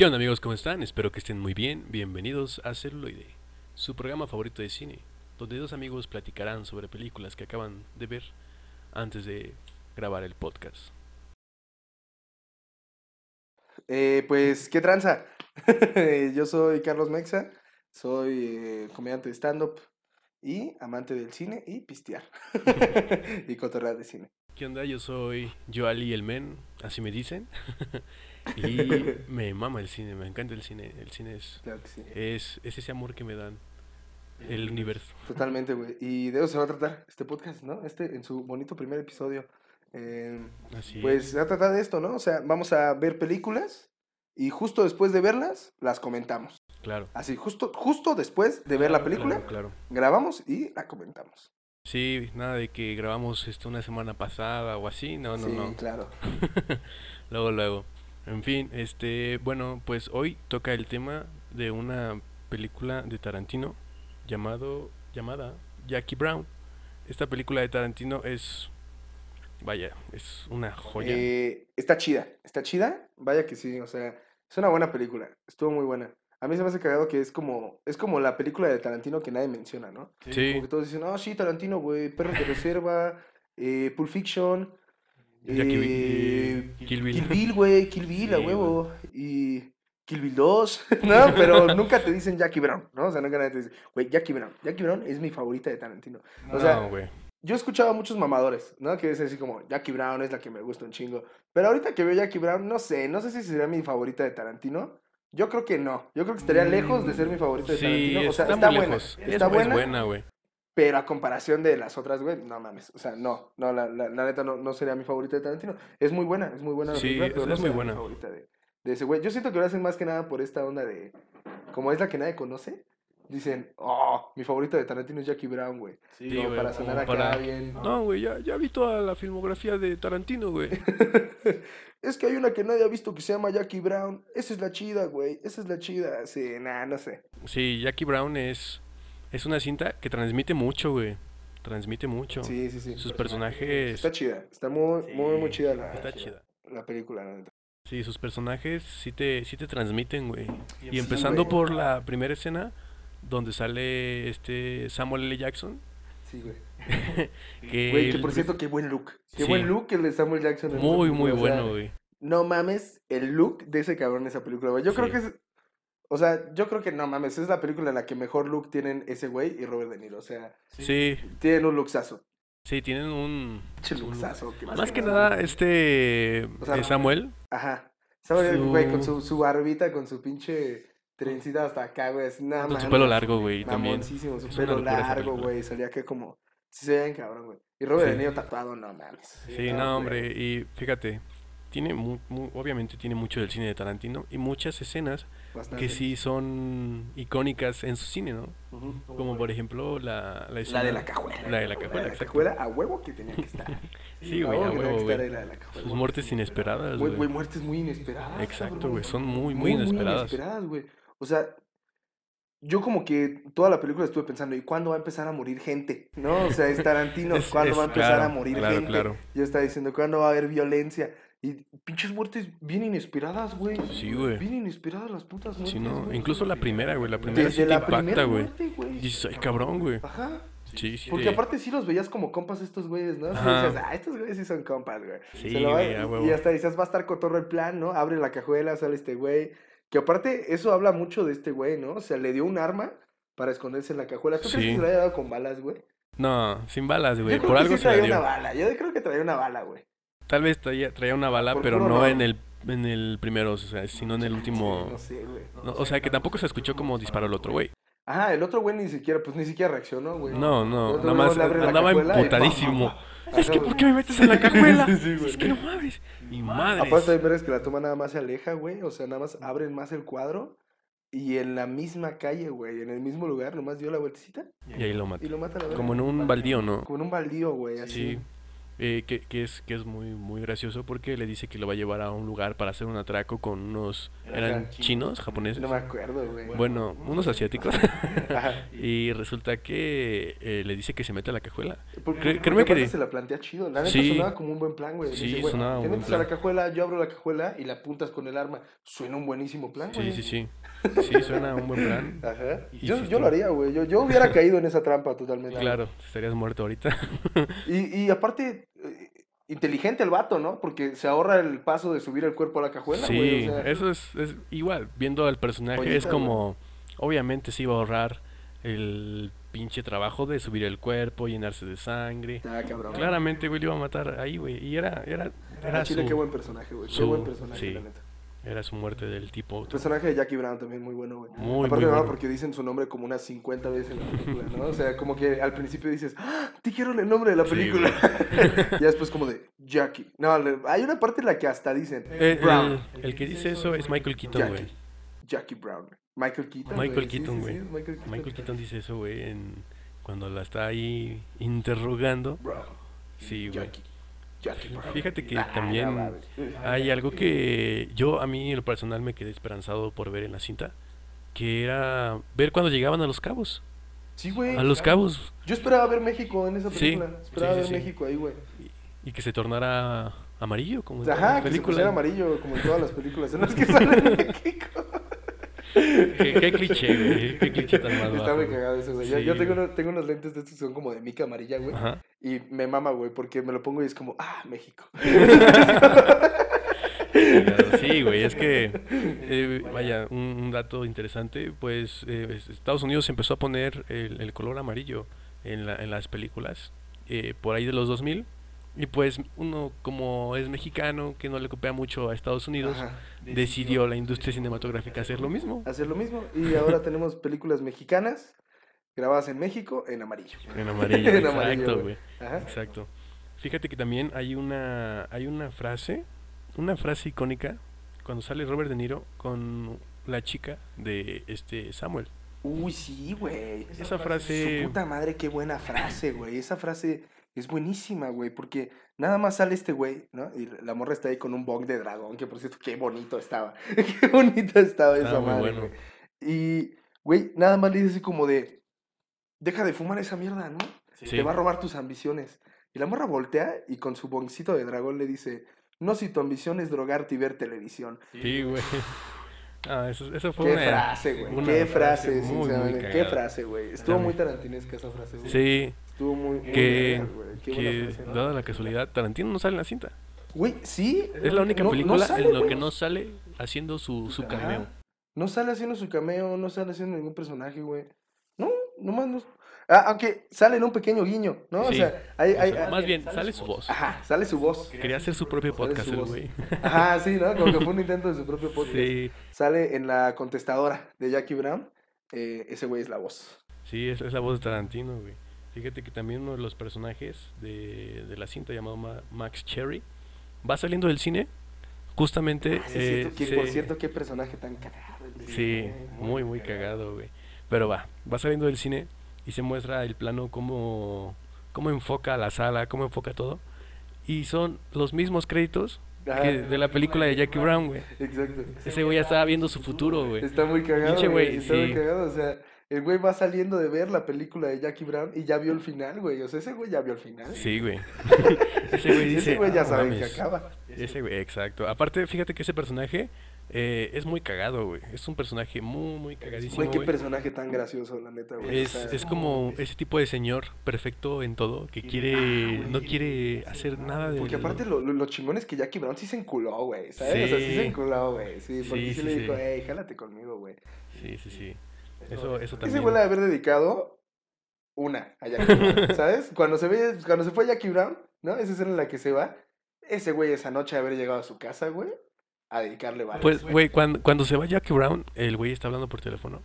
¿Qué onda amigos? ¿Cómo están? Espero que estén muy bien. Bienvenidos a Celuloide, su programa favorito de cine, donde dos amigos platicarán sobre películas que acaban de ver antes de grabar el podcast. Eh, pues, ¿qué tranza? Yo soy Carlos Mexa, soy eh, comediante de stand-up y amante del cine y pistear. y cotorrear de cine. ¿Qué onda? Yo soy Joali el Men, así me dicen. y me mama el cine, me encanta el cine. El cine es, Claro que sí. es, es ese amor que me dan el universo. Totalmente, güey. Y de eso se va a tratar este podcast, ¿no? Este en su bonito primer episodio. Eh, Así pues es. se va a tratar de esto, ¿no? O sea, vamos a ver películas y justo después de verlas, las comentamos. Claro. Así, justo, justo después de ver la película, Claro, claro. grabamos y la comentamos. Sí, nada de que grabamos esto una semana pasada o así, no, no, sí, no. claro. luego, luego. En fin, este, bueno, pues hoy toca el tema de una película de Tarantino llamado, llamada Jackie Brown. Esta película de Tarantino es, vaya, es una joya. Eh, está chida, está chida, vaya que sí, o sea, es una buena película, estuvo muy buena. A mí se me hace cagado que es como, es como la película de Tarantino que nadie menciona, ¿no? Sí, Como que todos dicen, oh, sí, Tarantino, güey, Perros de Reserva, eh, Pulp Fiction, Bi- eh, Kill Bill. Kill Bill, güey, Kill Bill, a Sí, huevo, y Kill Bill 2, ¿no? Pero nunca te dicen Jackie Brown, ¿no? O sea, nunca nadie te dice, güey, Jackie Brown, Jackie Brown es mi favorita de Tarantino. O sea, no, güey. yo he escuchado a muchos mamadores, ¿no? Que dicen así como, Jackie Brown es la que me gusta un chingo. Pero ahorita que veo Jackie Brown, no sé, no sé si sería mi favorita de Tarantino. Yo creo que no. Yo creo que estaría lejos de ser mi favorita de Sí, Tarantino. O sea, está, está buena. Está es buena, buena, güey. Pero a comparación de las otras, güey, no mames. O sea, no, no, la, la, la neta no, no sería mi favorita de Tarantino. Es muy buena, es muy buena la Sí, película, es- pero no es muy mi buena. favorita de, de ese güey. Yo siento que lo hacen más que nada por esta onda de, como es la que nadie conoce, dicen, oh, mi favorita de Tarantino es Jackie Brown, güey. Sí, como güey, para sonar acá para- bien. No, güey, ya, ya vi toda la filmografía de Tarantino, güey. es que hay una que nadie ha visto que se llama Jackie Brown. Esa es la chida, güey. Esa es la chida. Sí, nah, no sé. Sí, Jackie Brown es, es una cinta que transmite mucho, güey. Transmite mucho. Sí, sí, sí. Sus personajes... Está chida. Está muy, muy, muy chida la, Está chida. la película, la neta. Sí, sus personajes sí te, sí te transmiten, güey. Y Sí, empezando güey. por la primera escena, donde sale este Samuel L. Jackson. Sí, güey. Que Güey, que por cierto, qué buen look. Qué Sí. buen look el de Samuel Jackson. Muy, muy bueno, güey. No mames el look de ese cabrón en esa película, güey. Yo creo que es. O sea, yo creo que no mames. Es la película en la que mejor look tienen ese güey y Robert De Niro. O sea, Sí, tienen un luxazo. sí, tienen un... Pinche un- luxazo. Más que nada, este O sea, eh, Samuel, Ajá. Samuel, Su- güey, con su, su barbita, con su pinche trencita hasta acá, güey. Es nada con más. su pelo largo, güey, también. Mamoncísimo, su Es pelo largo, güey. Salía que como. Sí, se veían cabrón, güey. Y Robert Sí. De Niro tatuado, no mames. Sí, no, hombre, y fíjate, tiene mu- mu- obviamente tiene mucho del cine de Tarantino y muchas escenas Bastante. que sí son icónicas en su cine, ¿no? Como por ejemplo la, la La de la cajuela. La de la cajuela, La de la exacto. cajuela a huevo que tenía que estar. Sí, güey, a huevo, güey. Sus muertes inesperadas, Güey, güey. muertes muy inesperadas. Exacto, güey, son muy, muy inesperadas. inesperadas, güey. O sea, yo como que toda la película estuve pensando, ¿y cuándo va a empezar a morir gente? ¿No? O sea, es Tarantino, Es- ¿cuándo es- va a empezar a morir claro, gente? claro. Yo estaba diciendo, ¿cuándo va a haber violencia? Y pinches muertes bien inesperadas, güey. Sí, güey. Bien inesperadas las putas muertes. Sí, no, güey. incluso la primera, güey, la primera Desde sí te la impacta, primera güey. Dices, ay, cabrón, güey. Ajá. Sí, sí. Porque te- aparte sí los veías como compas estos güeyes, ¿no? Ajá. decías, ah, estos güeyes sí son compas, güey. Sí, Se lo va- güey, y hasta dices, va a estar cotorro el plan, ¿no? Abre la cajuela, sale este güey. Que aparte, eso habla mucho de este güey, ¿no? O sea, le dio un arma para esconderse en la cajuela. ¿Tú crees que se lo haya dado con balas, güey? No, sin balas, Yo güey. creo Por que algo sí se la traía dio. una bala. Yo creo que traía una bala, güey. Tal vez traía, traía una bala, Por pero no no. en el en el primero, o sea, sino en el último. No sé, güey. No, o sea, que tampoco se escuchó como disparó el otro güey. Ajá, el otro güey ni siquiera, pues ni siquiera reaccionó, güey. No, no, nada más andaba y emputadísimo. Es que, ¿por qué me metes en la cajuela? Sí. Es que no mames. Y madre. Aparte también verás que la toma nada más se aleja, güey. O sea, nada más abren más el cuadro. Y en la misma calle, güey, en el mismo lugar, nomás dio la vueltecita Y ahí lo y mata. lo mata la verga. Como en un baldío, ¿no? Como en un baldío, güey, así. Sí. Eh, que, que es, que es muy, muy gracioso porque le dice que lo va a llevar a un lugar para hacer un atraco con unos... ¿Eran chinos, japoneses? No me acuerdo, güey. Bueno, unos asiáticos. Y resulta que eh, le dice que se mete a la cajuela. Porque, Cre- porque créeme que aparte de- se la plantea chido. La neta Sí. sonaba como un buen plan, güey. Sí, Dice, güey, sonaba un te buen metes a la plan. cajuela, yo abro la cajuela y la apuntas con el arma. Suena un buenísimo plan, güey. Sí, sí, sí. Sí, suena un buen plan. Ajá. Y Yo, yo lo haría, güey. Yo, yo hubiera caído en esa trampa totalmente. Claro, estarías muerto ahorita. Y, y aparte, inteligente el vato, ¿no? Porque se ahorra el paso de subir el cuerpo a la cajuela, güey. Sí, o sea, eso es, es igual, viendo al personaje, es como, obviamente se iba a ahorrar el pinche trabajo de subir el cuerpo, llenarse de sangre. Cabrón. Claramente, güey, lo iba a matar ahí, güey. Y era, era, Ah, era Chile, su, qué buen personaje, güey. Qué buen personaje, sí. la neta. Era su muerte del tipo. El personaje de Jackie Brown también muy bueno, güey. Muy, Aparte muy bueno. porque dicen su nombre como unas 50 veces en la película, ¿no? O sea, como que al principio dices, ¡Ah! te quiero el nombre de la Sí, película. y después como de Jackie. No, hay una parte en la que hasta dicen Eh, Brown. el, el que dice eso es Michael Keaton, güey. Jackie. Jackie Brown. Michael Keaton. Michael güey. Sí, Keaton, sí, güey. sí, Michael Keaton. Michael Keaton dice eso, güey, cuando la está ahí interrogando. Brown. Sí, güey. Jackie. Fíjate que Ah, también hay algo que yo a mí en lo personal me quedé esperanzado por ver en la cinta, que era ver cuando llegaban a los cabos. Sí, güey. A los cabos Yo esperaba ver México en esa Sí, película. Esperaba sí, sí, ver sí. México ahí, güey. y que se tornara amarillo como en Ajá, la que se amarillo, como en todas las películas en las que sale México. Qué, qué cliché, güey. Qué cliché tan más Está muy cagado eso, güey. Yo, yo Sí, tengo, uno- tengo unos lentes de estos que son como de mica amarilla, güey. Ajá. Y me mama, güey, porque me lo pongo y es como, ah, México. Sí, güey, es que, eh, vaya, un, un dato interesante, pues eh, es- Estados Unidos empezó a poner el, el color amarillo en, la- en las películas eh, por ahí de los 2000 y pues uno como es mexicano, que no le copia mucho a Estados Unidos, Ajá. decidió la industria cinematográfica hacer lo mismo Hacer lo mismo. Y ahora tenemos películas mexicanas grabadas en México en amarillo. en amarillo. En exacto, güey. Exacto. Fíjate que también hay una hay una frase, una frase icónica cuando sale Robert De Niro con la chica de este Samuel. Uy, sí, güey. Esa frase Su puta madre, qué buena frase, güey. Esa frase es buenísima, güey, porque nada más sale este güey, ¿no? Y la morra está ahí con un bong de dragón, que por cierto, qué bonito estaba. qué bonito estaba esa Estaba muy madre, bueno. güey. Y, güey, nada más le dice así como de, deja de fumar esa mierda, ¿no? Sí. Te va a robar tus ambiciones. Y la morra voltea y con su bongcito de dragón le dice, no si tu ambición es drogarte y ver televisión. Sí, güey. Ah, eso, eso fue Qué una frase, güey. una Qué frase, muy sinceramente. Qué frase, güey. Estuvo muy tarantinesca esa frase, güey. Sí, Estuvo muy, muy que, güey. Qué que frase, ¿no? dada la casualidad, Tarantino no sale en la cinta. Güey, sí. Es la única no- no película sale, en lo güey. que no sale haciendo su, su Ajá. cameo. No sale haciendo su cameo, no sale haciendo ningún personaje, güey. No, nomás no. Ah, aunque sale en un pequeño guiño, ¿no? O sea, hay, O hay, sea, hay- más bien, sale su voz. Ajá, sale su voz. Quería hacer su propio podcast güey. Ajá, sí, ¿no? Como que fue un intento de su propio podcast. Sí, Sale en la contestadora de Jackie Brown. eh, ese güey es la voz. sí, es, es la voz de Tarantino, güey. Fíjate que también uno de los personajes de, de la cinta llamado Ma- Max Cherry va saliendo del cine justamente Ah, sí, eh, cierto, que, por cierto, qué personaje tan cagado. Sí, muy, muy cagado, güey. Pero va, va saliendo del cine y se muestra el plano cómo, cómo enfoca la sala, cómo enfoca todo. Y son los mismos créditos Ajá. que de la película de Jackie Brown, güey. Exacto. Ese güey ya estaba viendo su futuro, güey. Está muy cagado, Pinche güey. Está muy cagado, o sea, el güey va saliendo de ver la película de Jackie Brown y ya vio el final, güey. O sea, ese güey ya vio el final. Sí, güey. Ese güey dice, ese güey ya "Ah, sabe mames". que acaba. Ese güey, exacto. Aparte, fíjate que ese personaje eh, es muy cagado, güey. Es un personaje muy, muy cagadísimo, Güey, qué güey. personaje tan gracioso, la neta, güey. o Es, sea, es como ese tipo de señor perfecto en todo, que quiere, no quiere hacer nada de... Porque aparte lo, lo, lo chingón es que Jackie Brown sí se enculó, güey, ¿sabes? O sea, sí Sí. se enculó, güey. Sí, porque sí, Sí, sí, le dijo, sí. hey, jálate conmigo, güey. Sí, sí, sí. Eso, eso también. le ha de haber dedicado una a Jackie Brown, ¿sabes? Cuando se ve, cuando se fue Jackie Brown, ¿no? Esa escena en la que se va, ese güey esa noche de haber llegado a su casa, güey, a dedicarle varios. Pues, güey, cuando, cuando se va Jackie Brown, el güey está hablando por teléfono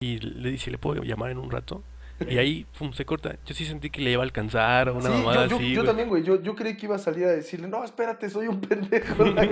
y le dice, ¿le puedo llamar en un rato? Y ahí, pum, se corta. Yo sí sentí que le iba a alcanzar o una Sí, mamada yo, yo, así, yo también, güey. Yo, yo creí que iba a salir a decirle, no, espérate, soy un pendejo. La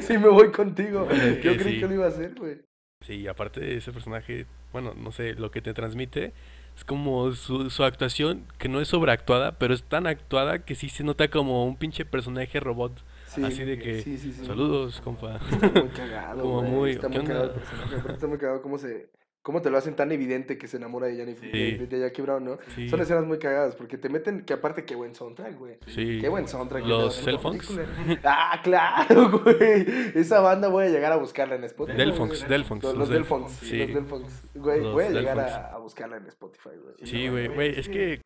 sí, me voy contigo. Es Yo creí sí. que lo iba a hacer, güey. Sí, aparte de ese personaje, bueno, no sé, lo que te transmite es como su, su actuación, que no es sobreactuada, pero es tan actuada que sí se nota como un pinche personaje robot. Sí, Así de que, sí, sí, sí. saludos, compa. Está muy cagado, Como güey. muy, Está ¿qué muy cagado el personaje. Está muy cagado cómo se... Cómo te lo hacen tan evidente que se enamora de, Jennifer, Sí. de, de Jackie Brown, ¿no? Sí. Son escenas muy cagadas porque te meten... Que aparte, qué buen soundtrack, güey. Sí. Qué buen soundtrack. Los te película. Ah, claro, güey. Esa banda voy a llegar a buscarla en Spotify. Delphonics, güey. Delphonics, Los, los Sí. Los Delphonics. Güey, Los voy a llegar a, a buscarla en Spotify, güey. Sí, güey, güey, es que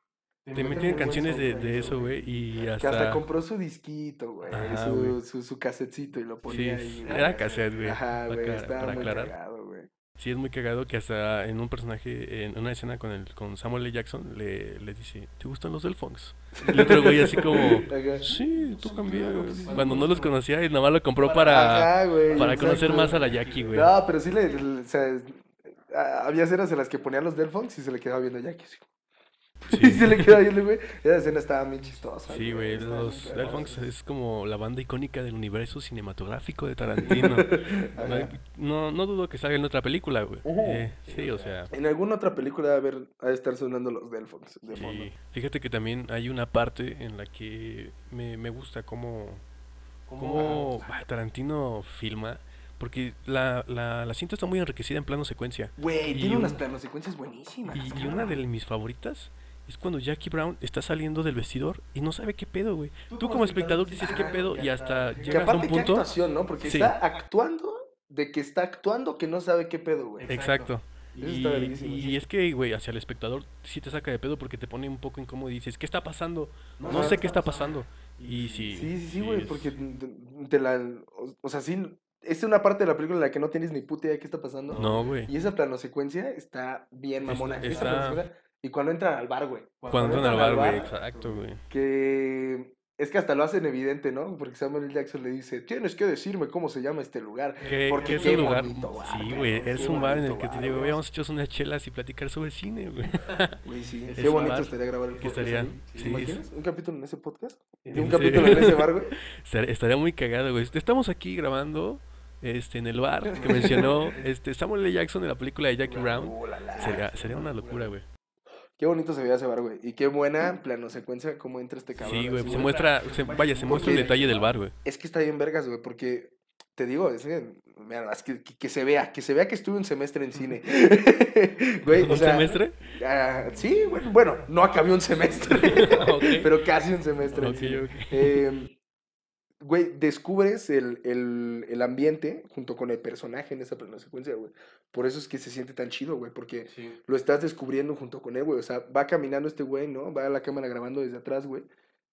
también tienen canciones de, de eso, güey, y Que hasta hasta... compró su disquito, güey. Ajá, Su, su, su casetcito y lo Sí, ponía ahí. era cassette, güey, Ajá, güey. Estaba para muy aclarar. cagado, güey. Sí, es muy cagado que hasta en un personaje, en una escena con el con Samuel L. Jackson, le, le dice, ¿te gustan los Delphonics? Y otro güey así como, sí, tú también. Cuando no los conocía y nada más lo compró para, Ajá, güey, para conocer más a la Jackie, güey. No, pero sí le, le- o sea, había escenas en las que ponían los Delphonics y se le quedaba viendo a Jackie. Así. Y se le quedaba viendo, güey. Esa escena estaba bien chistosa. Sí, güey, los muy cagada. Delphonics es como la banda icónica del universo cinematográfico de Tarantino. No, no dudo que salga en otra película, güey. Eh, sí, o sea, En alguna otra película ha de estar sonando los Delphonics de fondo. sí. Fíjate que también hay una parte en la que me, me gusta cómo, cómo ah, Tarantino filma, porque la, la, la cinta está muy enriquecida en plano secuencia. Güey, tiene un- unas planosecuencias buenísimas. Y, una de mis favoritas es cuando Jackie Brown está saliendo del vestidor y no sabe qué pedo, güey. Tú como espectador dices qué pedo y hasta Que llegas a un qué punto... actuación, ¿no? Porque Sí. está actuando de que está actuando que no sabe qué pedo, güey. Exacto. Eso Y, está y sí. es que, güey, hacia el espectador sí te saca de pedo porque te pone un poco incómodo y dices, ¿qué está pasando? No sé qué está pasando. Y sí. Sí, sí, sí, güey, es- porque te, la... O, o sea, sí, es una parte de la película en la que no tienes ni puta idea de qué está pasando. No, güey. Y esa planosecuencia está bien Está- mamona. Esa está- planosecuencia- Y cuando entran al bar, güey. Cuando entran al bar, güey, exacto, güey. Que es que hasta lo hacen evidente, ¿no? Porque Samuel L. Jackson le dice, tienes que decirme cómo se llama este lugar. Que, Porque que es qué un lugar. bar, sí, güey. qué Es un bar en el que te bar, digo, güey, vamos a echar unas chelas y platicar sobre cine, güey. Güey, sí. Es Qué bonito bar estaría grabar el podcast estaría- sí, ¿Te imaginas? ¿Un capítulo en ese podcast? ¿Y ¿En un capítulo en ese bar, güey? Estar- Estaría muy cagado, güey. Estamos aquí grabando este, en el bar que mencionó este, Samuel L. Jackson en la película de Jackie Brown. La, la. Sería, sería una locura, güey. Qué bonito se veía ese bar, güey. Y qué buena planosecuencia cómo entra este cabrón. Sí, güey. Se muestra, se- vaya, se muestra el detalle del bar, güey. Es que está bien vergas, güey, porque te digo, es que, mira, es que, que, que se vea, que se vea que estuve un semestre en cine. güey, o ¿Un sea, semestre? ah, sí, bueno, bueno, no acabé un semestre, pero casi un semestre. en Ok, cine. ok. Eh, Güey, descubres el, el, el ambiente junto con el personaje en esa plano secuencia, güey. Por eso es que se siente tan chido, güey, porque lo estás descubriendo junto con él, güey. O sea, va caminando este güey, ¿no? Va a la cámara grabando desde atrás, güey.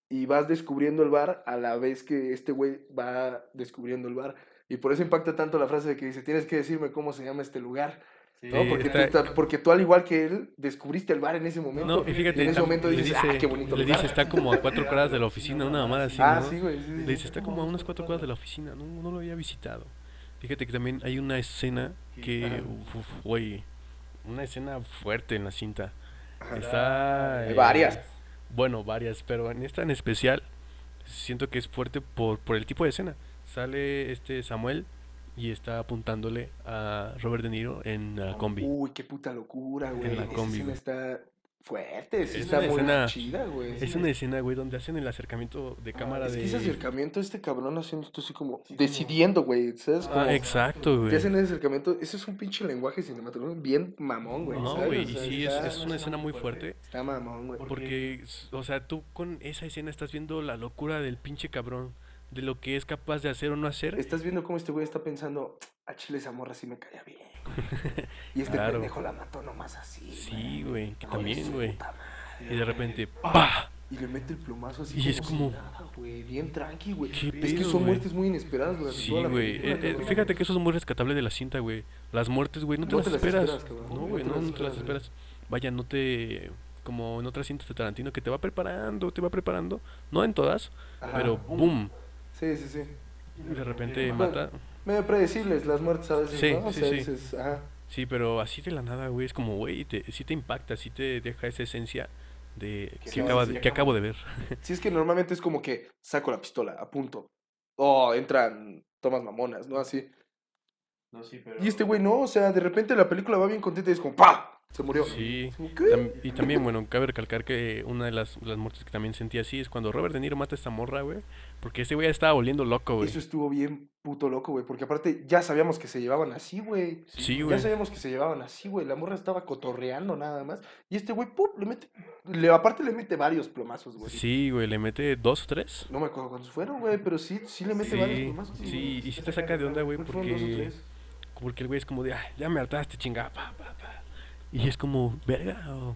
Y vas descubriendo el bar a la vez que este güey va descubriendo el bar. Y por eso impacta tanto la frase de que dice, tienes que decirme cómo se llama este lugar. ¿No? Porque, tú, está- ta- porque tú, al igual que él, descubriste el bar en ese momento. No, y fíjate, en ese momento dices, dice, ah, qué bonito le lugar". dice, está como a cuatro cuadras de la oficina, una mamada así, ah, ¿no? sí, güey. sí, Le dice, está como a unas cuatro cuadras de la oficina, no, no lo había visitado. Fíjate que también hay una escena que, güey, una escena fuerte en la cinta. Ajá. Está... Hay eh, varias. Bueno, varias, pero en esta en especial siento que es fuerte por, por el tipo de escena. Sale este Samuel y está apuntándole a Robert De Niro en la combi. Uy, qué puta locura, güey. la Esa combi, escena güey. está fuerte, sí Es está una muy escena- chida, güey. Es una escena, güey, donde hacen el acercamiento de cámara Es que de... ese acercamiento, este cabrón haciendo esto así como decidiendo, güey, ¿sabes? Como Ah, exacto, güey. que hacen ese acercamiento, ese es un pinche lenguaje cinematográfico bien mamón, güey. No, ¿sabes? güey, O y sea, sí, es, está- es una escena muy fuerte. Está mamón, güey. Porque, o sea, tú con esa escena estás viendo la locura del pinche cabrón. De lo que es capaz de hacer o no hacer. Estás viendo cómo este güey está pensando, a Chile esa morra sí me caía bien. güey". Y este Claro. pendejo la mató nomás así. Sí, güey, que también, güey. Y de repente, ¡pa! Y le mete el plumazo así. Y es si como- nada, güey, bien tranqui, güey. ¿Qué Es que son muertes muy inesperadas durante Sí, toda la güey. Eh, eh, fíjate que eso es muy rescatable de la cinta, güey. Las muertes, güey, no te No las te las esperas. No, güey, no, te las esperas, esperas. Vaya, no te. Como en otras cintas de Tarantino que te va preparando, te va preparando. No en todas, Ajá. pero ¡boom! Sí, sí, sí. De repente Bueno, mata. Medio predecibles las muertes a veces, Sí, ¿no? O sí, sea, sí. dices, ajá. Sí, pero así de la nada, güey, es como, güey, te, sí te impacta, sí te deja esa esencia de Que acaba sí, de, que acabo de ver. Sí, es que normalmente es como que saco la pistola, a punto. Oh, entran tomas mamonas, ¿no? Así. No, sí, pero... Y este güey no, o sea, de repente la película va bien contenta y es como ¡pa! Se murió. Sí. Y también, bueno, cabe recalcar que una de las, las muertes que también sentí así es cuando Robert De Niro mata a esta morra, güey. Porque ese güey ya estaba volviendo loco, güey. Eso estuvo bien puto loco, güey, porque aparte ya sabíamos que se llevaban así, güey. Sí, Ya güey. sabíamos que se llevaban así, güey. La morra estaba cotorreando nada más. Y este güey, ¡pum! Le mete. Le, aparte le mete varios plomazos, güey. Sí, güey, le mete dos o tres. No me acuerdo cuántos fueron, güey, pero sí, sí le mete varios plomazos. sí, y sí te saca de onda, güey, porque, porque el güey es como de, "Ay, ya me hartaste, chingada, pa, pa, pa". Y es como, verga, o,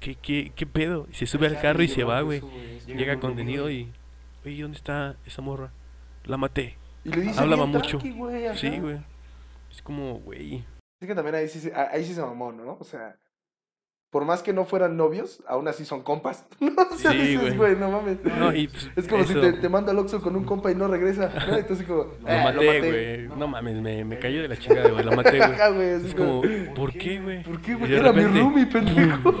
¿qué, qué, qué pedo? Y se sube al carro y se va, güey. Llega con De Niro y, oye, ¿dónde está esa morra? La maté. Y le dice hablaba mucho. tranqui, güey, ajá. Sí, güey. Es como, güey. Es que también ahí sí, se- ahí sí se mamó, ¿no? O sea, por más que no fueran novios, aún así son compas. No, o sea, Sí, dices, güey. no mames. No, y pues, Es como si te, te manda al Oxxo con un compa y no regresa, ¿no? Entonces como, Lo "Ah, maté, güey. No mames, me, me cayó de la chingada, güey. Lo maté, güey. Es como, ¿por qué, güey? ¿Por qué, güey? Era mi roomie, pendejo.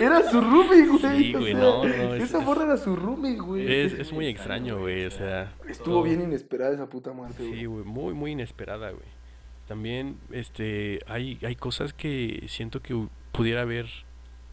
era su roomie, güey. Sí, o güey, sea, no, no, es- Esa es- morra era su roomie, güey. Es, es muy extraño, güey. O sea, Estuvo bien inesperada esa puta muerte, güey. Sí, güey, muy, muy inesperada, güey. También, este, hay, hay cosas que siento que pudiera haber,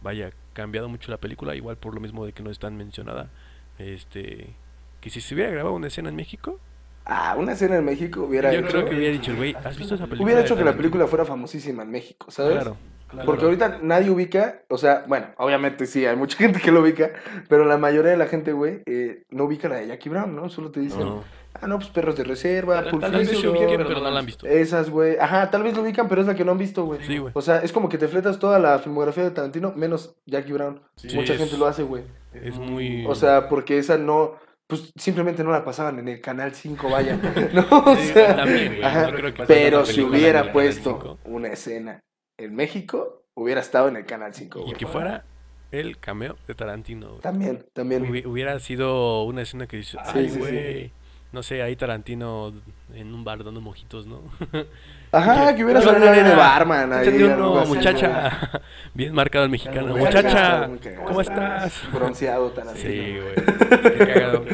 vaya, cambiado mucho la película, igual por lo mismo de que no es tan mencionada. Este, que si se hubiera grabado una escena en México, Ah, una escena en México hubiera yo hecho... creo que hubiera dicho, güey, ¿has visto esa película? Hubiera hecho que la Tarantino?" película fuera famosísima en México, ¿sabes? Claro, Porque ahorita nadie ubica, o sea, bueno, obviamente sí, hay mucha gente que lo ubica, pero la mayoría de la gente, güey, eh, no ubica la de Jackie Brown, ¿no? Solo te dicen, no. ah, no, pues perros de reserva, Pulp tal vez se ubiquen, pero no la han visto. esas, güey. Ajá, tal vez lo ubican, pero es la que no han visto, güey. Sí, güey. O sea, es como que te fletas toda la filmografía de Tarantino, menos Jackie Brown. Sí, Mucha es- gente lo hace, güey. Es muy... O sea, porque esa no, pues simplemente no la pasaban en el Canal 5, vaya. no, o Sí, también, güey, no creo que pero si hubiera puesto 5. una escena en México, hubiera estado en el Canal 5, Y güey. que fuera el cameo de Tarantino, güey. También, también. Hubi- Hubiera sido una escena que dice, Sí, ay, sí, sí. güey, no sé, ahí Tarantino en un bar dando mojitos, ¿no? Ajá, que hubiera ¿Qué salido onda, ahí de barman. ahí, así, muchacha. Bien marcado el mexicano. Muchacha, cagado. ¿cómo estás? Bronceado Tarantino. Sí, güey. Qué cagado.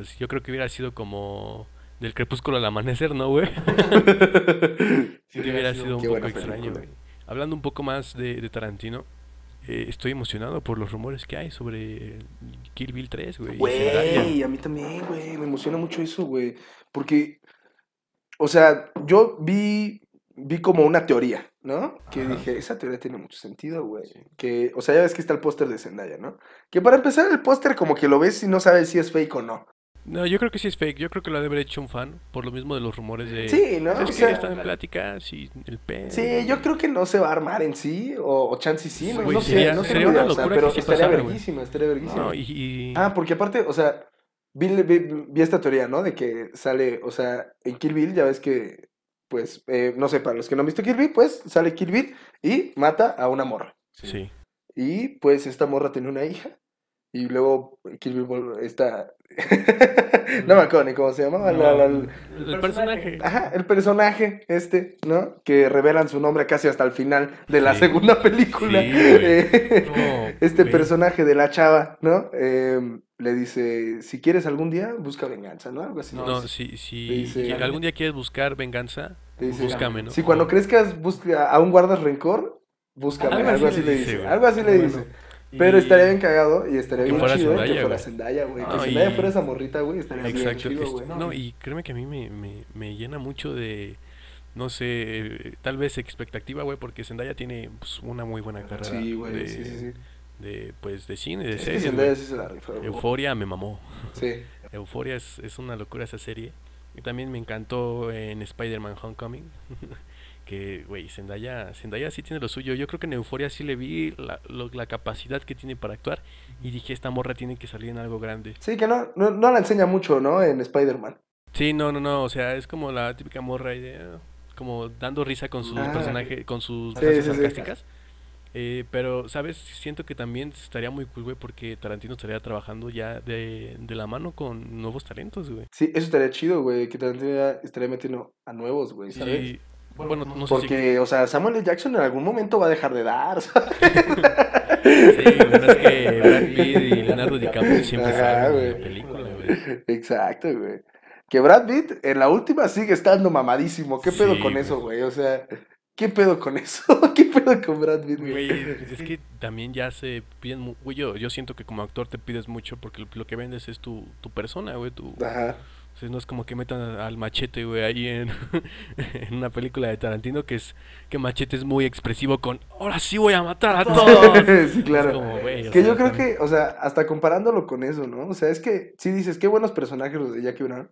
Pues, yo creo que hubiera sido como del crepúsculo al amanecer, ¿no, güey? Sí, hubiera sido un poco extraño, película. güey. Hablando un poco más de, de Tarantino, eh, estoy emocionado por los rumores que hay sobre Kill Bill 3, güey. Güey, a mí también, güey. Me emociona mucho eso, güey. Porque, o sea, yo vi, vi como una teoría, ¿no? Que Ajá. dije, esa teoría tiene mucho sentido, güey. Que, o sea, ya ves que está el póster de Zendaya, ¿no? Que para empezar el póster como que lo ves y no sabes si es fake o no. No, yo creo que sí es fake. Yo creo que lo ha de haber hecho un fan, por lo mismo de los rumores de... Sí, ¿no? O sea, están en pláticas y el pez. Sí, yo creo que no se va a armar en sí, o, o chance sí, no, Güey, no sería- sé, no sería una o sea, pero sí estaría pasara, verguísima, estaría verguísima. No, y, y- Ah, porque aparte, o sea, vi, vi, vi esta teoría, ¿no? De que sale, o sea, en Kill Bill ya ves que, pues, eh, no sé, para los que no han visto Kill Bill, pues sale Kill Bill y mata a una morra. sí. Y pues esta morra tiene una hija. Y luego Kill Bill vol- está... no me acuerdo ni cómo se llamaba. la- la- el, el personaje. Ajá, el personaje este, ¿no? Que revelan su nombre casi hasta el final de la Sí. segunda película. Sí, güey. Eh, No, este güey. personaje de la chava, ¿no? Em, le dice, si quieres algún día, busca venganza, ¿no? Algo así. No, si, si, dice- si algún día quieres buscar venganza, dice, búscame, ¿no? Si cuando crezcas busca, aún guardas rencor, búscame. Algo Algo, así le le dice, dice. Algo así le Bueno. Pero Y- estaría bien cagado y estaría Que bien fuera chido Zendaya, que fuera. Zendaya, güey. Que No, Zendaya y- fuera esa morrita, güey, estaría bien chido, güey. no, y créeme que a mí me, me, me llena mucho de, no sé, tal vez expectativa, güey, porque Zendaya tiene pues, una muy buena carrera Sí, güey, de, sí, sí, sí. de, pues, de cine, de Es que series, Zendaya sí se la rifa. Euforia me mamó. Sí. Euforia es, es una locura esa serie. Y también me encantó en Spider-Man Homecoming. que, güey, Zendaya, Zendaya sí tiene lo suyo. Yo creo que en Euforia sí le vi la, lo- la capacidad que tiene para actuar. Y dije, esta morra tiene que salir en algo grande. Sí, que no, no, no la enseña mucho, ¿no? En Spider-Man. Sí, no, no, no. O sea, es como la típica morra de, ah, como dando risa con sus Ah. personajes, con sus frases sí, sí. sarcásticas. Eh, pero, ¿sabes? Siento que también estaría muy cool, güey, porque Tarantino estaría trabajando ya de, de la mano con nuevos talentos, güey. Sí, eso estaría chido, güey, que Tarantino estaría metiendo a nuevos, güey, ¿sabes? Sí, bueno, no sé si Porque, o sea, Samuel L. Jackson en algún momento va a dejar de dar, ¿sabes? Sí, bueno, es que Brad Pitt y Leonardo DiCaprio siempre Ajá, salen en la película, güey. Exacto, güey. que Brad Pitt en la última sigue estando mamadísimo. ¿Qué pedo con güey. eso, güey? O sea, ¿qué pedo con eso? ¿Qué pedo con Brad Pitt, güey? Güey, es que también ya se piden, güey, yo, yo siento que como actor te pides mucho porque lo, lo que vendes es tu, tu persona, güey, tu, Ajá. Sea, no es como que metan al machete, güey, ahí en, en una película de Tarantino que es, que machete es muy expresivo con, ahora sí voy a matar a todos. sí, claro. Es como, güey, o Que yo creo también- que, o sea, hasta comparándolo con eso, ¿no? O sea, es que sí dices, qué buenos personajes los de Jackie Brown.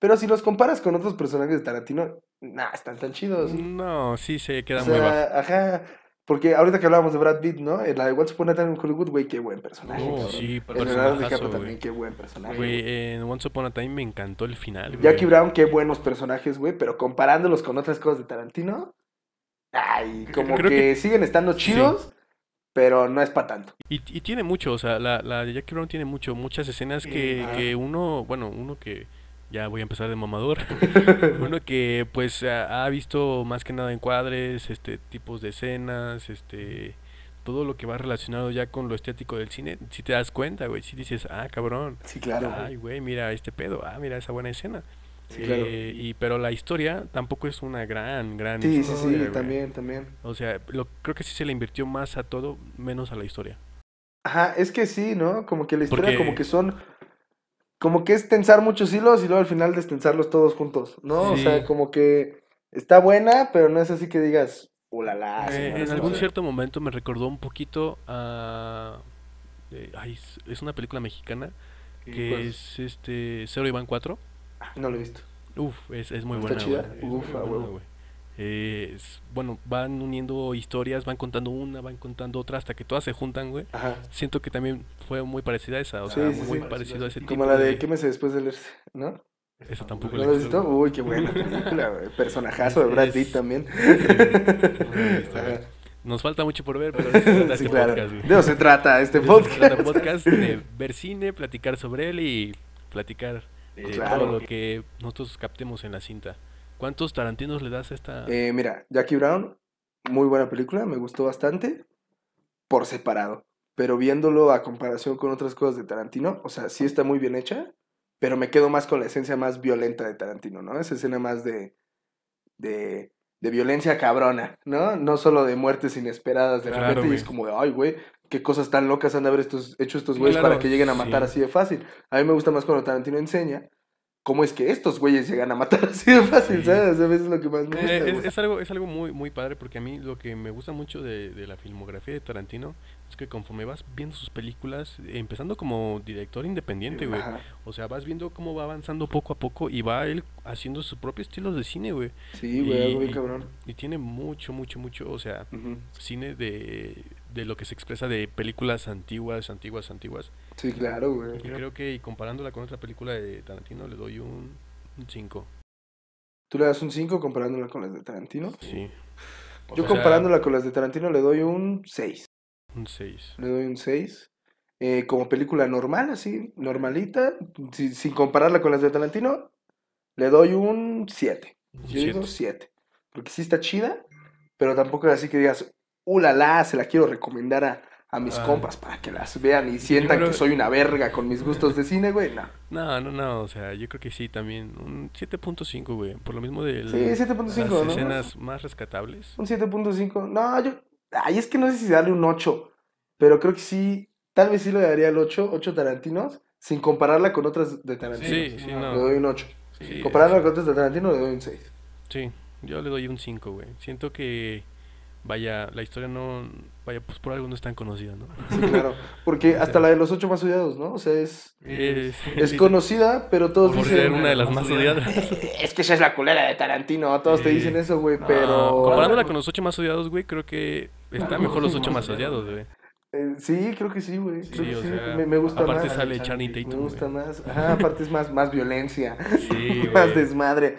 Pero si los comparas con otros personajes de Tarantino, nah, están tan chidos. No, sí se queda O muy bajo. ajá. Porque ahorita que hablábamos de Brad Pitt, ¿no? En la de Once Upon a Time in Hollywood, güey, qué buen personaje. Oh, sí, DiCaprio personajazo, también, qué buen personaje. Güey, en Once Upon a Time me encantó el final, güey. Jackie Brown, qué buenos personajes, güey, pero comparándolos con otras cosas de Tarantino, ay, como que, que- siguen estando chidos, pero no es para tanto. Y, y tiene mucho, o sea, la, la de Jackie Brown tiene mucho, muchas escenas que, que uno, bueno, uno que ya voy a empezar de mamador, uno que pues ha, ha visto más que nada encuadres, este, tipos de escenas, este, todo lo que va relacionado ya con lo estético del cine, si te das cuenta, güey, si dices, ah, cabrón, Sí, claro. ay, güey, mira este pedo, ah, mira esa buena escena. Sí, claro. Eh, y pero la historia tampoco es una gran, gran Sí, sí, sí, historia, güey. también, también. O sea, lo, creo que sí se le invirtió más a todo, menos a la historia. Ajá, es que sí, ¿no? Como que la historia Porque- como que son, como que es tensar muchos hilos y luego al final destensarlos todos juntos, ¿no? O sea, como que está buena, pero no es así que digas, ulala. Eh, señores", en algún cierto momento me recordó un poquito a... eh, ay, es- una película mexicana que pues, es este Cero Iván 4. No lo he visto. Uf, es, es muy ¿Está buena, chida? güey, es Uf, muy a buena. Eh, es- bueno, van uniendo historias, van contando una, van contando otra, hasta que todas se juntan, güey. Ajá. Siento que también fue muy parecida a esa, o Sí, sea, sí, muy sí. parecido a ese tipo Como la de Quémese después de leerse, ¿no? Esa tampoco ¿No la lo he visto? Uy, qué buena película, güey. Personajazo de Es- Brad es- Pitt también. güey. Ajá. Nos falta mucho por ver, pero de eso se trata Sí, este claro. podcast, güey. De eso se trata este De eso se trata podcast. podcast de ver cine, platicar sobre él y platicar de Claro. todo lo que nosotros captemos en la cinta. ¿Cuántos tarantinos le das a esta? Eh, mira, Jackie Brown, muy buena película, me gustó bastante, por separado. Pero viéndolo a comparación con otras cosas de Tarantino, o sea, sí está muy bien hecha, pero me quedo más con la esencia más violenta de Tarantino, ¿no? Esa escena más de, de, de violencia cabrona, ¿no? No solo de muertes inesperadas de Claro, repente, y es como de, ay, güey, qué cosas tan locas han de haber estos, hecho estos güeyes Claro, para que lleguen a matar sí. así de fácil. A mí me gusta más cuando Tarantino enseña cómo es que estos güeyes llegan a matar así de fácil, Sí. ¿sabes? A veces es lo que más me gusta. Eh, es, algo, es algo muy, muy padre porque a mí lo que me gusta mucho de, de la filmografía de Tarantino es que conforme vas viendo sus películas, empezando como director independiente, güey. O sea, vas viendo cómo va avanzando poco a poco y va él haciendo su propio estilo de cine, güey. Sí, güey, algo bien cabrón. Y tiene mucho, mucho, mucho, o sea, Ujú. cine de, de lo que se expresa de películas antiguas, antiguas, antiguas. Sí, claro, güey. Y creo que y comparándola con otra película de Tarantino le doy un 5. ¿Tú le das un 5 comparándola con las de Tarantino? Sí, Yo sea- comparándola con las de Tarantino le doy un 6. un 6. Le doy un 6. Eh, como película normal, así, normalita, si- sin compararla con las de Tarantino, le doy un 7. Yo digo 7. Porque sí está chida, pero tampoco es así que digas, uh, la, la, se la quiero recomendar a, a mis Ah. compas para que las vean y sientan creo- que soy una verga con mis gustos de cine, güey. No. No, no, no, o sea, yo creo que sí también. Un 7.5, güey. Por lo mismo de Sí, 7.5, las ¿no? escenas más rescatables. Un 7.5. No, yo. Ay, es que no sé si darle un 8. Pero creo que sí. Tal vez sí le daría el 8. 8 Tarantinos. Sin compararla con otras de Tarantino. Sí, sí, no. Le doy un 8. Sí, Compararla con otras de Tarantino, le doy un 6. Sí, yo le doy un 5, güey. Siento que, vaya, la historia no, vaya, pues por algo no es tan conocida, ¿no? Sí, claro. Porque hasta la de los 8 más odiados, ¿no? O sea, es. Es, Es conocida, pero todos por dicen. ser una de las más odiadas. Es que esa es la culera de Tarantino. Todos te dicen eso, güey. No, Pero. comparándola con los 8 más odiados, güey, creo que está mejor los 8 más odiados, güey. Eh, sí, creo que sí, güey. Creo Sí, que o sí. sea, me, me gusta aparte más. sale Channing Me Tatum, gusta güey. más. Ajá, aparte es más, más violencia. Sí, más desmadre.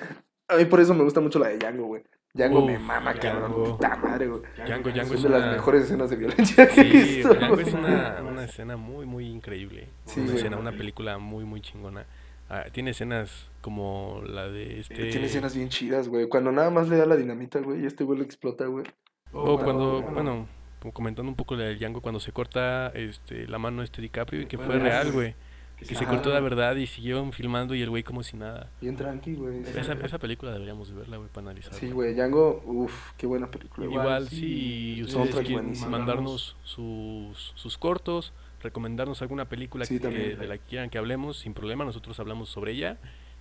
A mí por eso me gusta mucho la de Django, güey. Django me Uf, mama, cabrón. Puta madre, güey. Django, Django Son es de las una... mejores escenas de violencia que he Sí, visto, Django güey. es una, una escena muy, muy increíble. Sí, una güey. escena, una película muy, muy chingona. Ah, tiene escenas como la de este... Tiene escenas bien chidas, güey. Cuando nada más le da la dinamita, güey, y este güey lo explota, güey. O cuando, bueno. bueno, como comentando un poco la del Django, cuando se corta este, la mano este DiCaprio y que Bueno, fue real, sí. güey. Que se Ajá. cortó la verdad y siguieron filmando y el güey como si nada. Bien tranqui, güey. Esa, esa película deberíamos de verla, güey, para analizarla. Sí, güey, Django, uff, qué buena película. güey. Igual, si ustedes quieren mandarnos sus, sus cortos, recomendarnos alguna película Sí, que, también. de la que quieran que hablemos, sin problema, nosotros hablamos sobre ella.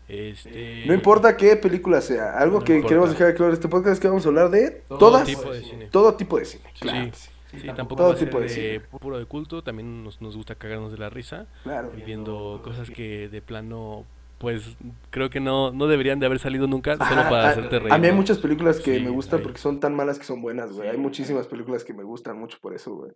Este, No importa qué película sea, algo No que importa. queremos dejar claro en este podcast es que vamos a hablar de Todo todas, tipo de cine. todo tipo de cine. Sí. Claro, sí, Sí, tampoco todo va a ser tipo de de puro de culto, también nos, nos gusta cagarnos de la risa, claro. viendo cosas que de plano, pues creo que no, no deberían de haber salido nunca, solo para a- hacerte reír. A mí hay muchas películas que Sí, me gustan porque son tan malas que son buenas, güey. Hay muchísimas películas que me gustan mucho por eso, güey.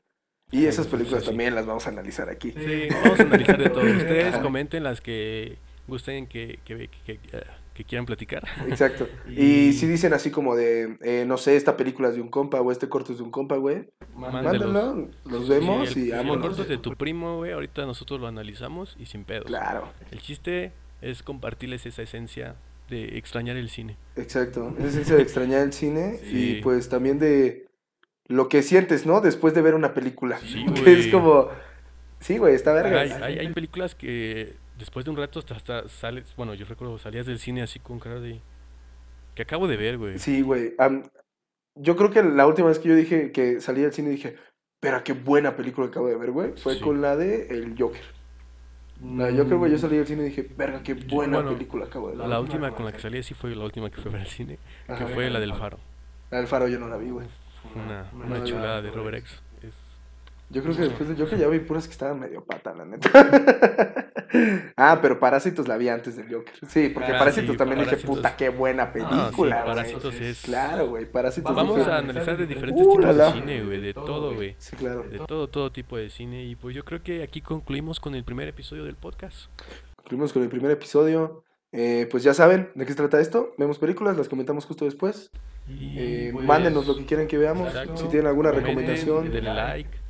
Y esas películas sí. también las vamos a analizar aquí. Sí, vamos a analizar de todo. Ustedes comenten las que gusten que, que, que, que- que quieran platicar. Exacto. Y- Y si dicen así como de, eh, no sé, esta película es de un compa o este corto es de un compa, güey, mándenlo, los vemos Sí, el, y el vámonos. corto de tu primo, güey, ahorita nosotros lo analizamos y sin pedos. Claro, El chiste es compartirles esa esencia de extrañar el cine. exacto. Es esencia de extrañar el cine Sí. y pues también de lo que sientes, ¿no? Después de ver una película. Sí, que es como, sí, güey, está verga. Hay, hay, hay películas que después de un rato hasta, hasta sales, bueno, yo recuerdo salías del cine así con cara de que acabo de ver, güey. Sí, güey. am, yo creo que la última vez que yo dije que salí del cine dije, pero qué buena película acabo de ver, güey, fue Sí. con la de El Joker. La de Joker, güey, yo salí del cine y dije, verga, qué buena Bueno, película acabo de ver. La última con la que salí así fue la última que fue a ver al cine, que fue la del Faro. La del Faro yo no la vi, güey. Una, una chulada de Robert X. Yo creo que después de Joker ya vi puras que estaban medio pata, la neta. ah, pero Parásitos la vi antes del Joker. Sí, porque Parásitos sí, también dije, puta, qué buena Ah, sí, película, güey. Parásitos es... Claro, güey, Parásitos Vamos a analizar de diferentes Uh, tipos de cine, güey, de todo, güey. Sí, claro. De todo, todo tipo de cine. Y pues yo creo que aquí concluimos con el primer episodio del podcast. Concluimos con el primer episodio. Eh, pues ya saben de qué se trata esto. Vemos películas, las comentamos justo después. Y Eh, pues, mándenos lo que quieran que veamos. exacto, Si tienen alguna comenten, recomendación. Denle like.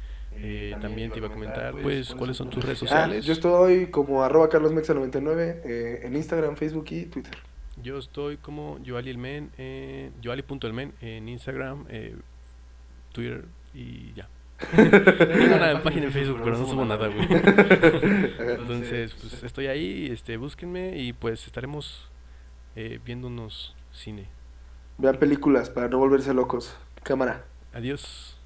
Eh, también te iba a comentar, pues, cuáles son tus redes Ah, sociales. yo estoy como arroba carlosmexa99 eh, en Instagram, Facebook y Twitter. Yo estoy como Joali el Men, eh, Joali.elmen en Instagram, eh, Twitter y ya. Tengo una página en Facebook, pero no subo nada, güey. Entonces, pues estoy ahí, este, búsquenme y pues estaremos eh, viéndonos cine. Vean películas para no volverse locos. Cámara. Adiós.